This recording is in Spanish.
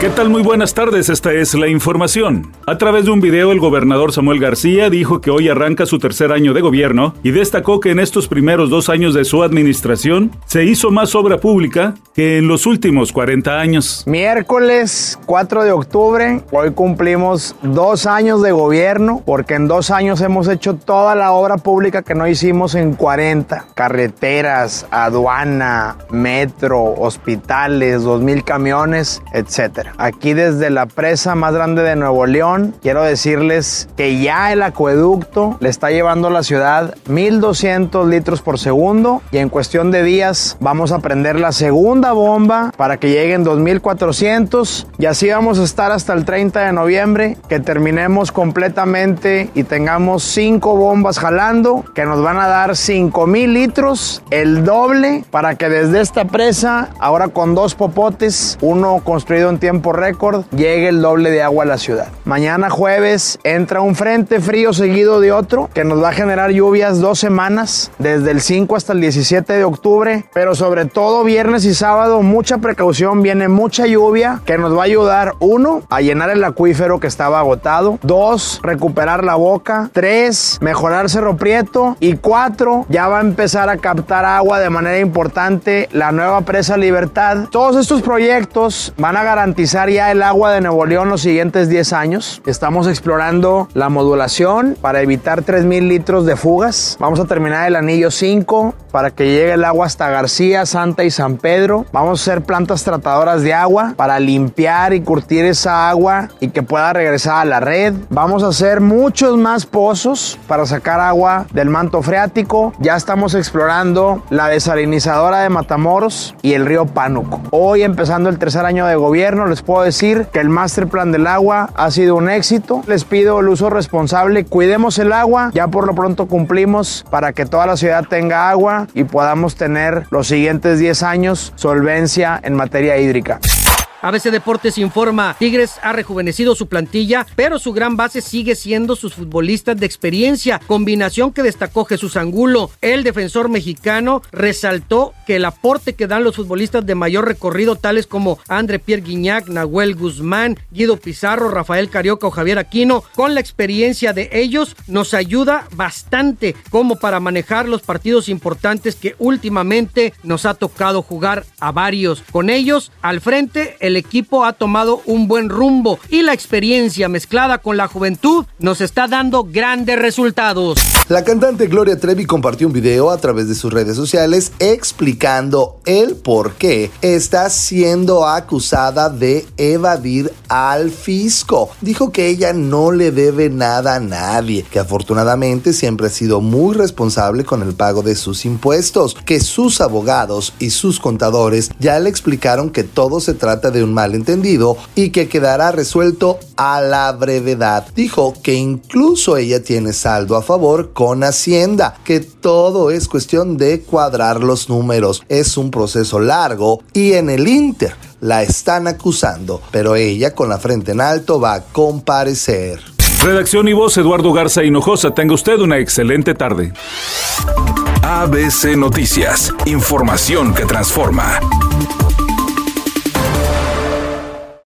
¿Qué tal? Muy buenas tardes, esta es la información. A través de un video, el gobernador Samuel García dijo que hoy arranca su tercer año de gobierno y destacó que en estos primeros dos años de su administración se hizo más obra pública que en los últimos 40 años. Miércoles 4 de octubre, hoy cumplimos dos años de gobierno porque en dos años hemos hecho toda la obra pública que no hicimos en 40. Carreteras, aduana, metro, hospitales, 2.000 camiones, etcétera. Aquí desde la presa más grande de Nuevo León, quiero decirles que ya el acueducto le está llevando a la ciudad 1200 litros por segundo y en cuestión de días vamos a prender la segunda bomba para que lleguen 2400 y así vamos a estar hasta el 30 de noviembre que terminemos completamente y tengamos cinco bombas jalando que nos van a dar 5000 litros, el doble para que desde esta presa, ahora con dos popotes, uno construido en tiempo por récord, llegue el doble de agua a la ciudad. Mañana jueves entra un frente frío seguido de otro que nos va a generar lluvias dos semanas, desde el 5 hasta el 17 de octubre, pero sobre todo viernes y sábado mucha precaución, viene mucha lluvia que nos va a ayudar, uno, a llenar el acuífero que estaba agotado, dos, recuperar la boca, tres, mejorar Cerro Prieto y cuatro, ya va a empezar a captar agua de manera importante la nueva presa Libertad. Todos estos proyectos van a garantizar ya el agua de Nuevo León los siguientes 10 años. Estamos explorando la modulación para evitar 3.000 litros de fugas. Vamos a terminar el anillo 5 para que llegue el agua hasta García, Santa y San Pedro. Vamos a hacer plantas tratadoras de agua para limpiar y curtir esa agua y que pueda regresar a la red. Vamos a hacer muchos más pozos para sacar agua del manto freático. Ya estamos explorando la desalinizadora de Matamoros y el río Pánuco. Hoy empezando el tercer año de gobierno les puedo decir que el Master Plan del Agua ha sido un éxito. Les pido el uso responsable, cuidemos el agua, ya por lo pronto cumplimos para que toda la ciudad tenga agua y podamos tener los siguientes 10 años solvencia en materia hídrica. ABC Deportes informa, Tigres ha rejuvenecido su plantilla, pero su gran base sigue siendo sus futbolistas de experiencia, combinación que destacó Jesús Angulo. El defensor mexicano resaltó que el aporte que dan los futbolistas de mayor recorrido, tales como André Pierre Guignac, Nahuel Guzmán, Guido Pizarro, Rafael Carioca o Javier Aquino, con la experiencia de ellos, nos ayuda bastante como para manejar los partidos importantes que últimamente nos ha tocado jugar a varios. Con ellos, al frente, el el equipo ha tomado un buen rumbo y la experiencia mezclada con la juventud nos está dando grandes resultados. La cantante Gloria Trevi compartió un video a través de sus redes sociales explicando el por qué está siendo acusada de evadir al fisco. Dijo que ella no le debe nada a nadie, que afortunadamente siempre ha sido muy responsable con el pago de sus impuestos, que sus abogados y sus contadores ya le explicaron que todo se trata de un malentendido y que quedará resuelto a la brevedad. Dijo que incluso ella tiene saldo a favor con Hacienda, que todo es cuestión de cuadrar los números. Es un proceso largo y en el Inter la están acusando, pero ella con la frente en alto va a comparecer. Redacción y voz Eduardo Garza Hinojosa. Tenga usted una excelente tarde. ABC Noticias. Información que transforma.